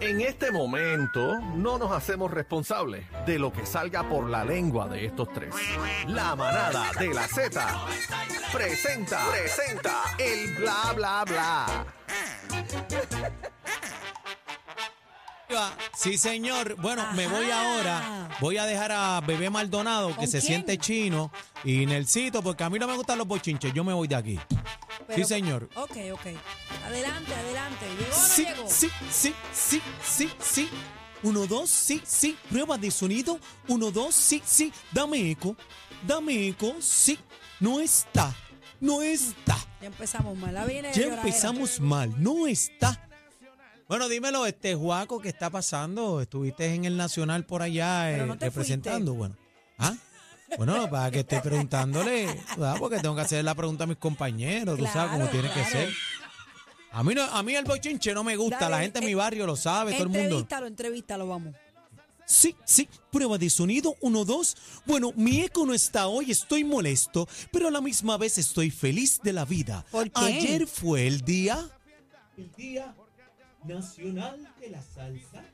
En este momento no nos hacemos responsables de lo que salga por la lengua de estos tres. La manada de la Z presenta, presenta el bla bla bla. Sí, señor. Bueno, me voy ahora. Voy a dejar a Bebé Maldonado, que ¿Con se quién? siente chino, y Nelsito, porque a mí no me gustan los bochinches. Yo me voy de aquí. Pero- sí, señor. Ok, ok. Adelante, adelante. ¿Llegó o no Sí, llegó? sí, sí, sí, sí, sí. Uno, dos, sí, sí. Prueba de sonido. Uno, dos, sí, sí. Dame eco. Dame eco. Sí. No está. No está. Ya empezamos mal. La viene Ya empezamos mal. No está. Bueno, dímelo, este Juaco, ¿qué está pasando? Estuviste en el Nacional por allá eh, no representando. Bueno. ¿Ah? Bueno, para que esté preguntándole, ¿verdad? porque tengo que hacer la pregunta a mis compañeros, tú sabes cómo Claro, tiene que claro. ser. A mí, no, a mí el bochinche no me gusta, Dale, la gente en mi eh, barrio lo sabe, todo el mundo. Entrevístalo, entrevístalo, vamos. Sí, sí, prueba de sonido, uno, dos. Bueno, mi eco no está hoy, estoy molesto, pero a la misma vez estoy feliz de la vida. ¿Por qué? Ayer fue el día... El Día Nacional de la Salsa.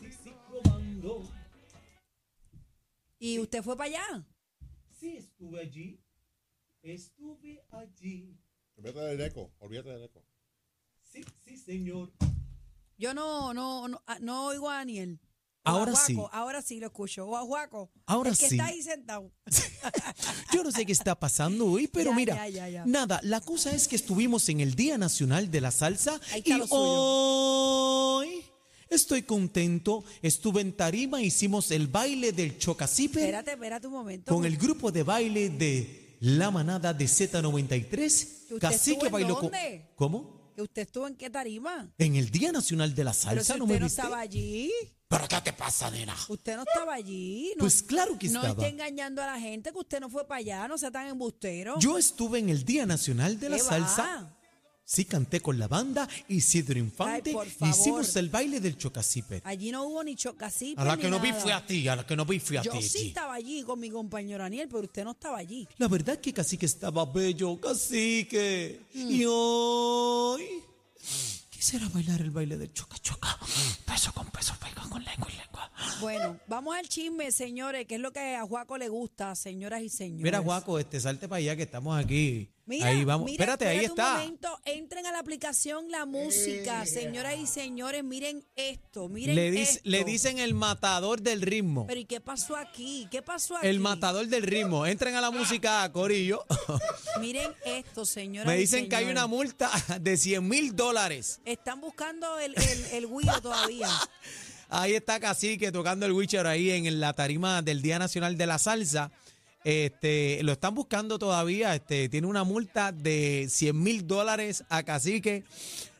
Sí, sí, probando. ¿Y usted fue para allá? Sí, estuve allí. Estuve allí. Olvídate del eco, olvídate del eco. Sí, sí, señor. Yo no, no, no, ah, no oigo a Daniel. O Ahora a sí. Ahora sí lo escucho. O a Juaco. Ahora el que sí. está ahí sentado. Yo no sé qué está pasando hoy, pero Ya, mira, ya, ya, ya. nada, la cosa es que estuvimos en el Día Nacional de la Salsa y hoy estoy contento. Estuve en Tarima, hicimos el baile del Chocacipe Espérate, espérate un momento. con el grupo de baile de La Manada de Z93. ¿Usted Cacique bailó con... ¿Cómo? ¿Que usted estuvo en qué tarima? En el Día Nacional de la Pero Salsa, si ¿no usted me no viste? estaba allí. ¿Pero qué te pasa, nena? Usted no estaba allí. No, Pues claro que no estaba. esté engañando a la gente que usted no fue para allá. No sea tan embustero. Yo estuve en el Día Nacional de la ¿Qué Salsa. Sí, canté con la banda Isidro Infante. Ay, por favor. Hicimos el baile del Chocacipe. Allí no hubo ni chocasip. A la que no vi fue a ti, a la que no vi fue a Yo ti. sí allí. estaba allí con mi compañero Daniel, pero usted no estaba allí. La verdad que Cacique estaba bello, Cacique. Mm. Y hoy quisiera bailar el baile del choca choca. Peso con peso, pega con lengua y lengua. Bueno, vamos al chisme, señores, que es lo que a Juaco le gusta, señoras y señores. Mira, Juaco, este, salte para allá que estamos aquí. Mira, ahí vamos. mira, espérate, ahí un está. momento, entren a la aplicación La Música, señoras y señores, miren esto, miren Le, dice- esto. le dicen el matador del ritmo. Pero ¿y qué pasó aquí? ¿Qué pasó aquí? El matador del ritmo. Entren a la música, Corillo. Miren esto, señoras Me y dicen que hay una multa de 100 mil dólares. Están buscando el, el, el Wii todavía. Ahí está Cacique tocando el Witcher ahí en la tarima del Día Nacional de la Salsa. Este, lo están buscando todavía. Este, tiene una multa de 100 mil dólares a Cacique.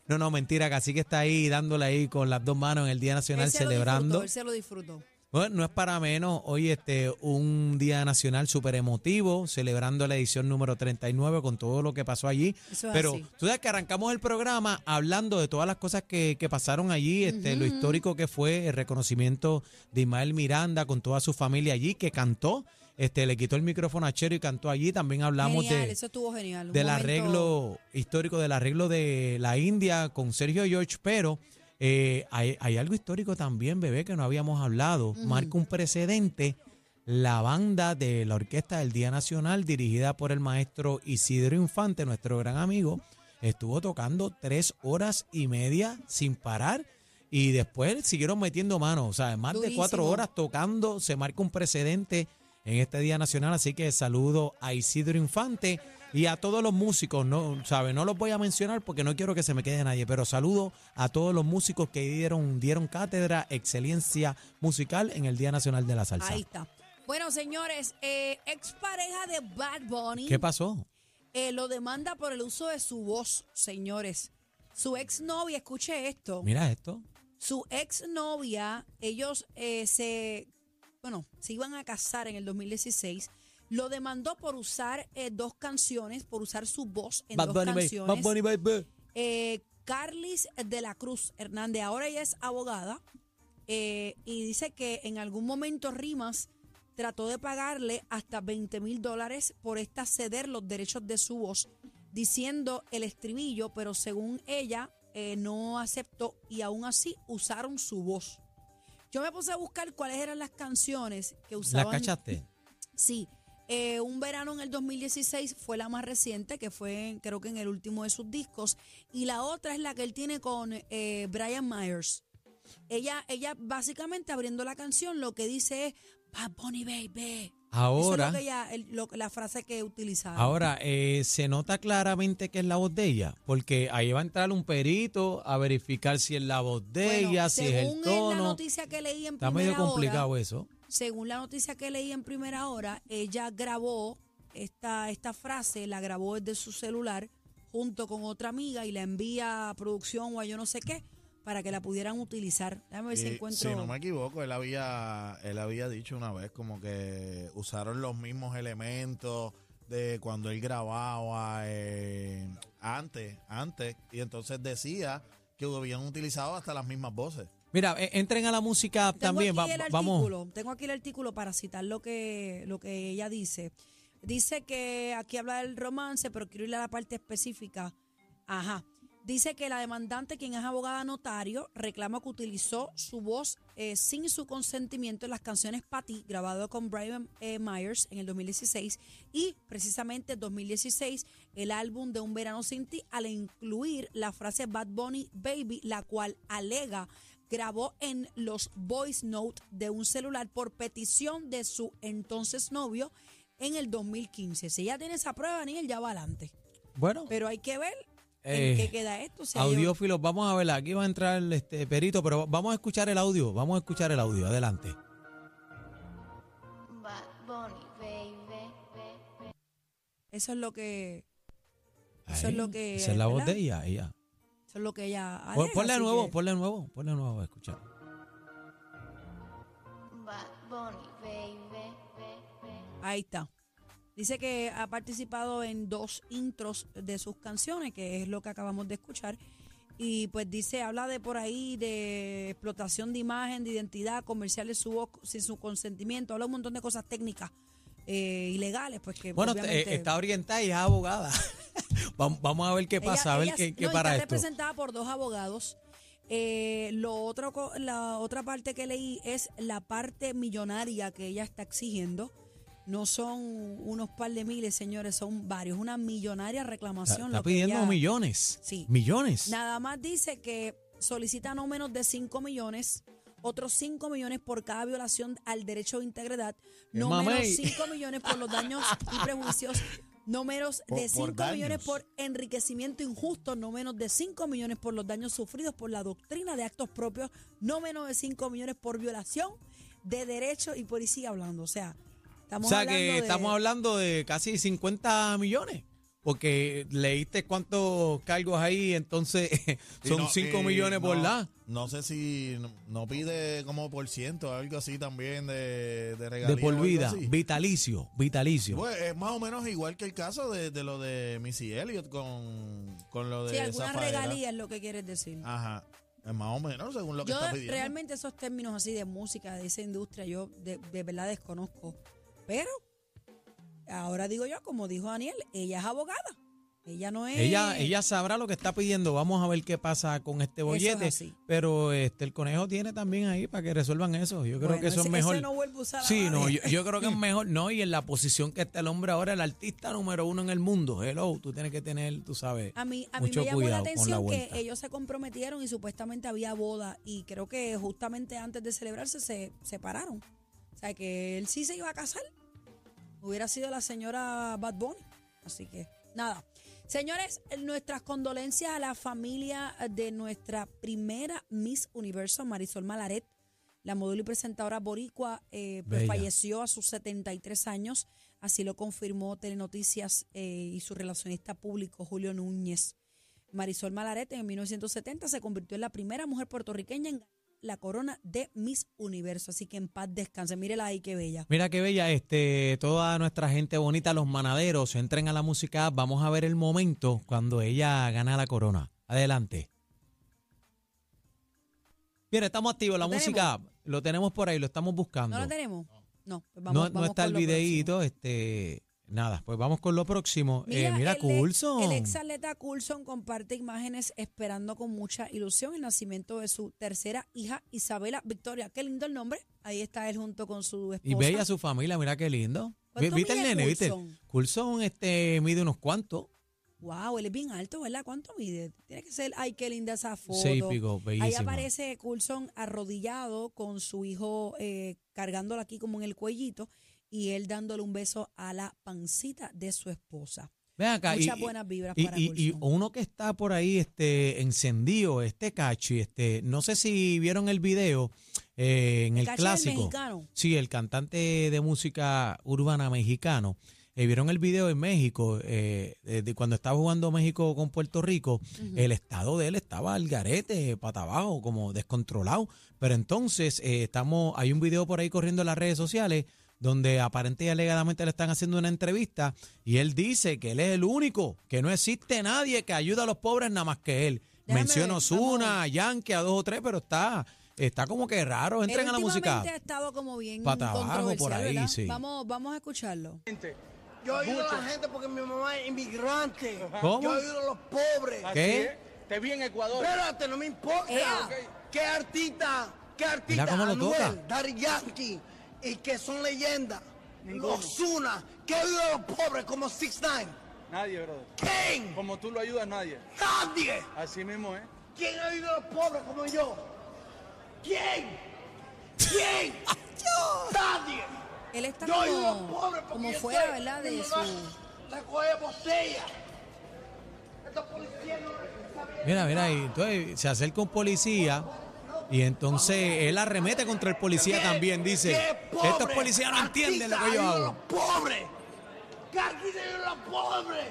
No, no, mentira. Cacique está ahí dándole ahí con las dos manos en el Día Nacional Él se lo celebrando. disfrutó, él se lo disfrutó. Bueno, no es para menos. Hoy este un día nacional súper emotivo, celebrando la edición número 39 con todo lo que pasó allí. Eso es Pero así. tú sabes que arrancamos el programa hablando de todas las cosas que, que pasaron allí, este, lo histórico que fue el reconocimiento de Ismael Miranda con toda su familia allí, que cantó. Este, le quitó el micrófono a Chero y cantó allí. También hablamos Genial, de, eso estuvo genial. un del momento- arreglo histórico, del arreglo de la India con Sergio George, pero eh, hay, hay algo histórico también, bebé, que no habíamos hablado. Marca un precedente. La banda de la Orquesta del Día Nacional, dirigida por el maestro Isidro Infante, nuestro gran amigo, estuvo tocando tres horas y media sin parar. Y después siguieron metiendo manos, o sea, más de cuatro horas tocando, se marca un precedente en este Día Nacional, así que saludo a Isidro Infante y a todos los músicos, no, sabe, no los voy a mencionar porque no quiero que se me quede nadie, pero saludo a todos los músicos que dieron, dieron cátedra, excelencia musical en el Día Nacional de la Salsa. Ahí está. Bueno, señores, eh, expareja de Bad Bunny ¿Qué pasó? eh, lo demanda por el uso de su voz, señores. Su exnovia, escuche esto. Mira esto. Su exnovia, ellos eh, se, bueno, se iban a casar en el 2016. Lo demandó por usar eh, dos canciones, por usar su voz en Bad dos Bunny, canciones. Bad Bunny, baby. Eh, Carlis de la Cruz Hernández, ahora ella es abogada eh, y dice que en algún momento Rimas trató de pagarle hasta 20 mil dólares por esta ceder los derechos de su voz, diciendo el estribillo, pero según ella, eh, no aceptó y aún así usaron su voz. Yo me puse a buscar cuáles eran las canciones que ¿La usaban. cachaste? Sí. Eh, un verano en el 2016 fue la más reciente, que fue creo que en el último de sus discos. Y la otra es la que él tiene con eh, Brian Myers. Ella, ella básicamente abriendo la canción lo que dice es Bad Bunny Baby. Ahora, Eso es lo que ella- el- lo- la frase que utilizaba. ahora eh, se nota claramente que es la voz de ella, porque ahí va a entrar un perito a verificar si es la voz de Bueno, ella, si es el según la tono. noticia que leí en Está primera medio complicado hora, eso. según la noticia que leí en primera hora, ella grabó esta, esta frase, la grabó desde su celular junto con otra amiga y la envía a producción o a yo no sé qué para que la pudieran utilizar. Déjame ver si Y, encuentro. si no me equivoco, él había, él había dicho una vez como que usaron los mismos elementos de cuando él grababa eh, antes, antes, y entonces decía que habían utilizado hasta las mismas voces. Mira, eh, entren a la música Tengo también. aquí va- el vamos. artículo, tengo aquí el artículo para citar lo que, lo que ella dice. Dice que aquí habla del romance, pero quiero ir a la parte específica. Ajá. Dice que la demandante, quien es abogada notario, reclama que utilizó su voz eh, sin su consentimiento en las canciones Patty, grabado con Brian eh, Myers en el 2016, y precisamente en 2016, el álbum de Un Verano Sin Ti, al incluir la frase Bad Bunny Baby, la cual alega grabó en los voice note de un celular por petición de su entonces novio en el 2015. Si ella tiene esa prueba, Daniel, ya va adelante. Bueno, Pero hay que ver en qué queda esto. Audiófilos, vamos a ver, aquí va a entrar el este, perito, pero vamos a escuchar el audio, vamos a escuchar el audio, adelante. Bad Bunny, baby. Eso es lo que. Eso es lo que. Esa es la voz ¿verdad? de ella, ella. Eso es lo que ella. Alega, Ponle nuevo, que- ponle de nuevo, ponle de nuevo a escuchar. Bad Bunny, baby. Ahí está. Dice que ha participado en dos intros de sus canciones, que es lo que acabamos de escuchar. Y pues dice, habla de por ahí de explotación de imagen, de identidad, comerciales su voz sin su consentimiento, habla un montón de cosas técnicas eh, ilegales, pues que Bueno, obviamente- eh, está orientada y es abogada. vamos, a ver qué Ella- pasa, a ver ella- qué, qué no, para está esto. representada por dos abogados. Eh, lo otro, la otra parte que leí es la parte millonaria que ella está exigiendo. No son unos par de miles, señores, son varios. Una millonaria Está, reclamación. está lo que pidiendo millones. Sí. Millones. Nada más dice que solicita no menos de 5 millones, otros 5 millones por cada violación al derecho de integridad, no mamey. menos 5 millones por los daños y prejuicios, no menos Por- de por 5 millones por enriquecimiento injusto, no menos de 5 millones por los daños sufridos por la doctrina de actos propios, no menos de 5 millones por violación de derechos y por ahí sigue hablando. O sea, estamos o sea que de- estamos hablando de casi 50 millones. Porque leíste cuántos cargos ahí, entonces son no- 5 y millones por no- la. No sé si no, pide como por ciento, algo así también de, de De regalías o por vida, vitalicio, vitalicio. Pues es más o menos igual que el caso de, de lo de Missy Elliott con, con lo de Sí, alguna Zafaera. regalía es lo que quieres decir. Ajá. Es más o menos según lo que está pidiendo. realmente esos términos así de música, de esa industria, yo de, de verdad desconozco. Pero ahora digo yo, como dijo Daniel, ella es abogada. Ella no es... Ella, ella sabrá lo que está pidiendo. Vamos a ver qué pasa con este es bollete. Pero este el conejo tiene también ahí para que resuelvan eso. Yo creo Bueno, que eso ese- es mejor. ese no vuelve a usar sí, no, yo, yo creo que es mejor. No, y en la posición que está el hombre ahora, el artista número uno en el mundo. Hello, tú tienes que tener, tú sabes. A mí, a mí mucho me llamó la atención que ellos se comprometieron y supuestamente había boda y creo que justamente antes de celebrarse se separaron. Sea que él sí se iba a casar. Hubiera sido la señora Bad Bunny. Así que nada. Señores, nuestras condolencias a la familia de nuestra primera Miss Universo, Marisol Malaret. La modelo y presentadora boricua eh, pues, falleció a sus 73 años. Así lo confirmó Telenoticias eh, y su relacionista público, Julio Núñez. Marisol Malaret en 1970 se convirtió en la primera mujer puertorriqueña en ganar la corona de Miss Universo. Así que en paz descanse. Mírela ahí, qué bella. Mira qué bella, este, toda nuestra gente bonita, los manaderos, entren a la música. Vamos a ver el momento cuando ella gana la corona. Adelante. Bien, estamos activos. La ¿Lo música lo tenemos por ahí, lo estamos buscando. ¿No la tenemos? No, pues vamos, no, vamos no está el lo videíto, este, nada, pues vamos con lo próximo. Eh, mira, el, Coulson. El ex atleta Coulson comparte imágenes esperando con mucha ilusión el nacimiento de su tercera hija, Isabela Victoria. Qué lindo el nombre. Ahí está él junto con su esposa. Y ve a su familia, mira qué lindo. Vi- ¿Cuánto ¿Viste el nene? ¿Viste? Coulson? Este, mide unos cuantos. Wow, él es bien alto, ¿verdad? ¿Cuánto mide? Tiene que ser, ay, qué linda esa foto. Y pico, Ahí aparece Coulson arrodillado con su hijo eh, cargándolo aquí como en el cuellito y él dándole un beso a la pancita de su esposa. Ven acá. Muchas y, buenas vibras y, para y- y uno que está por ahí este, encendido, este Cachi, este, no sé si vieron el video eh, en el, es clásico. mexicano. Sí, el cantante de música urbana mexicano. Eh, vieron el video en México, eh, de, de cuando estaba jugando México con Puerto Rico, el estado de él estaba al garete, pata abajo, como descontrolado. Pero entonces eh, estamos, hay un video por ahí corriendo en las redes sociales donde aparente y alegadamente le están haciendo una entrevista y él dice que él es el único, que no existe nadie que ayude a los pobres nada más que él. Ver, Osuna, a Yankee, a dos o tres, pero está, está como que raro. Entren a la música. ha estado como bien Pata abajo controversial, por ahí, ¿verdad? sí. Vamos, vamos a escucharlo. Yo ayudo a la gente porque mi mamá es inmigrante. ¿Cómo? Yo ayudo a los pobres. ¿Qué? Te vi en Ecuador. Espérate, no me importa. Ea. ¿Qué artista? ¿Qué artista? Mira cómo lo Anuel, toca. Daddy Yankee. Y que son leyendas. Ozuna. ¿Qué ayuda a los pobres como 6 9 Nadie, brother. ¿Quién? Como tú lo ayudas, nadie. Nadie. Así mismo, ¿eh? ¿Quién ayuda a los pobres como yo? ¿Quién? ¿Quién? Nadie. Él está Yo ayudo a los como, pobres porque como yo fuera, ¿verdad? que De su... Recoge botella. Estos policías no Mira, mira, y entonces se acerca un policía y entonces él arremete contra el policía ¿Qué- también. Dice, qué pobre estos policías no entienden lo que yo hago. los pobres. ¿Qué artista ayuda a los pobres?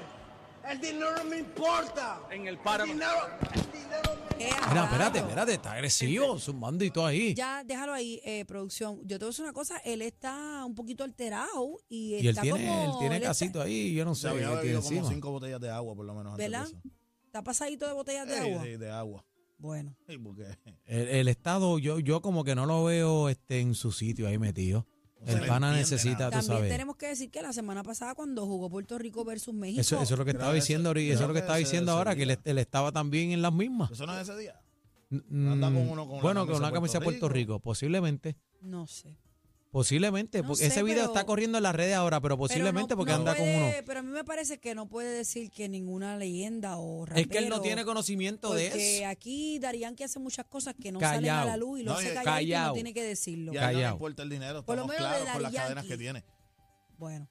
El dinero no me importa. En el El páramo. dinero, el dinero me Ea, Mira, espérate, espérate, está agresivo, zumbando y todo ahí. Ya, déjalo ahí, eh, producción. Yo te voy a decir una cosa, él está un poquito alterado y, Y él está tiene, como... él tiene él está- casito ahí, yo no sé había bebido como encima. cinco botellas de agua, por lo menos. antes de ¿Verdad? eso. Está pasadito de botellas de agua. de agua. Bueno. Sí, porque El, el estado, yo, yo como que no lo veo este, en su sitio ahí metido. No se el le pana entiende necesita, tú También sabes. tenemos que decir que la semana pasada cuando jugó Puerto Rico versus México... Eso, eso es lo que estaba Creo que diciendo ese- ahorita, eso es lo que que estaba ese- diciendo ese ahora, que él, día. él estaba también en las mismas. eso no es ese día. Anda con uno con la bueno, camisa con una de camisa de Puerto Puerto Rico, posiblemente. No sé. Posiblemente, No porque sé, ese video pero- está corriendo en las redes ahora, pero posiblemente Pero no- porque no anda con puede- uno. Pero a mí me parece que no puede decir que ninguna leyenda o rapero... Es que él no tiene conocimiento de Porque eso. aquí Darían que hace muchas cosas que no salen a Callao. la luz y lo No, hace y- calladito y no callao. tiene que decirlo. Y a él no le Callao. importa el dinero, Por lo menos de claros con las cadenas que tiene. Bueno.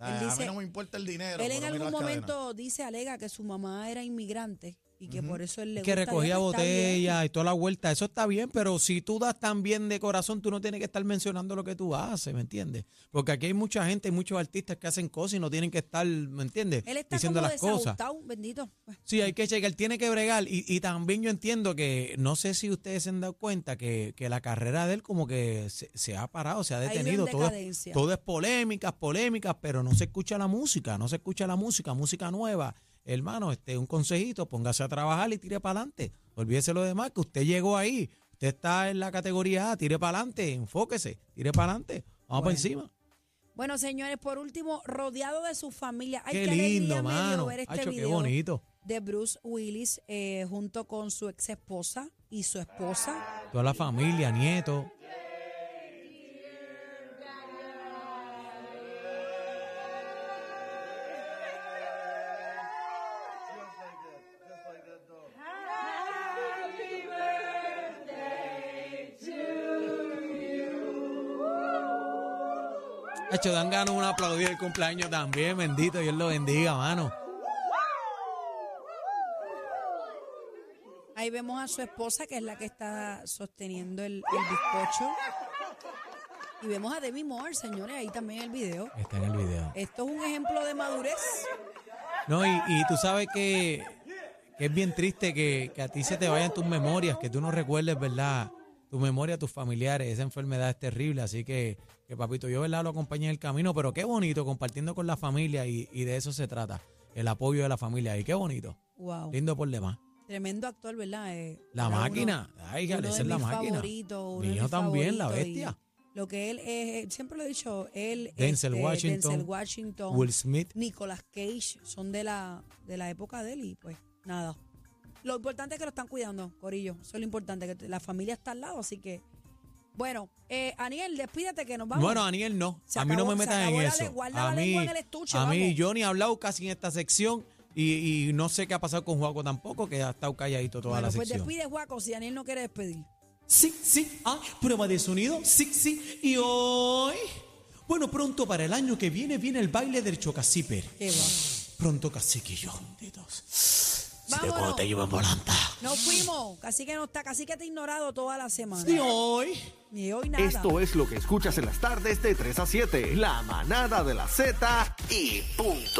A, Él a mí no me importa el dinero. Él en algún cadenas. momento dice, alega que su mamá era inmigrante y que por eso él le que gusta recogía botellas y toda la vuelta, eso está bien, pero si tú das tan bien de corazón, tú no tienes que estar mencionando lo que tú haces, ¿me entiendes? Porque aquí hay mucha gente, muchos artistas que hacen cosas y no tienen que estar, ¿me entiendes? Él está Diciendo como las cosas. bendito. Pues, Sí, hay que checar, tiene que bregar. Y, y también yo entiendo que, no sé si ustedes se han dado cuenta que, que la carrera de él como que se, se ha parado, se ha ido en detenido. Todo todo es polémicas, polémicas, pero no se escucha la música, no se escucha la música, música nueva. Hermano, este, un consejito, póngase a trabajar y tire para adelante. Olvídese lo demás, que usted llegó ahí, usted está en la categoría A, tire para adelante, enfóquese, tire para adelante, vamos para Bueno. encima. Bueno, señores, por último, rodeado de su familia. Ay, qué qué, lindo, mano. ver este Hacho, qué video bonito. de Bruce Willis eh, junto con su ex esposa y su esposa. Toda la familia, nietos. Dan ganas un aplaudir el cumpleaños también, bendito, Dios lo bendiga, mano. Ahí vemos a su esposa, que es la que está sosteniendo el, el bizcocho. Y vemos a Demi Moore, señores, ahí también en el video. Está en el video. Esto es un ejemplo de madurez. No, y, y tú sabes que, que es bien triste que, que a ti se te vayan tus memorias, que tú no recuerdes, ¿verdad? Tu memoria, tus familiares, esa enfermedad es terrible, así que, que papito, yo, ¿verdad? Lo acompañé en el camino, pero qué bonito compartiendo con la familia y, y de eso se trata, el apoyo de la familia, y qué bonito, Wow. lindo por demás. Tremendo actor, ¿verdad? Eh, La máquina, uno- ay, uno es la máquina. favoritos, uno Mi hijo también, la bestia. Lo que él es, siempre lo he dicho, él, Denzel este, Washington, Denzel Washington, Will Smith. Nicolas Cage, son de la, de la época de él y pues nada. Lo importante es que lo están cuidando, Corillo. Eso es lo importante, que la familia está al lado, así que. Bueno, eh, Aniel, despídete que nos vamos. Bueno, Aniel no. Se a mí no acabó- me metan en acabó la eso. guarda a la mí, lengua en el estuche, a mí yo ni he hablado casi en esta sección y, y no sé qué ha pasado con Juaco tampoco, que ha estado calladito toda bueno, la pues sección. despide, Juaco, si Aniel no quiere despedir. Sí, sí, ah, prueba de sonido, sí, sí. Y hoy, bueno, pronto para el año que viene viene el baile del va. Pronto cacique yo juntitos. Vámonos. llevo volanta. Nos fuimos. Casi que no está, casi que te he ignorado toda la semana. Y hoy, Ni hoy nada. Esto es lo que escuchas en las tardes de 3 a 7. La manada de la Z y punto.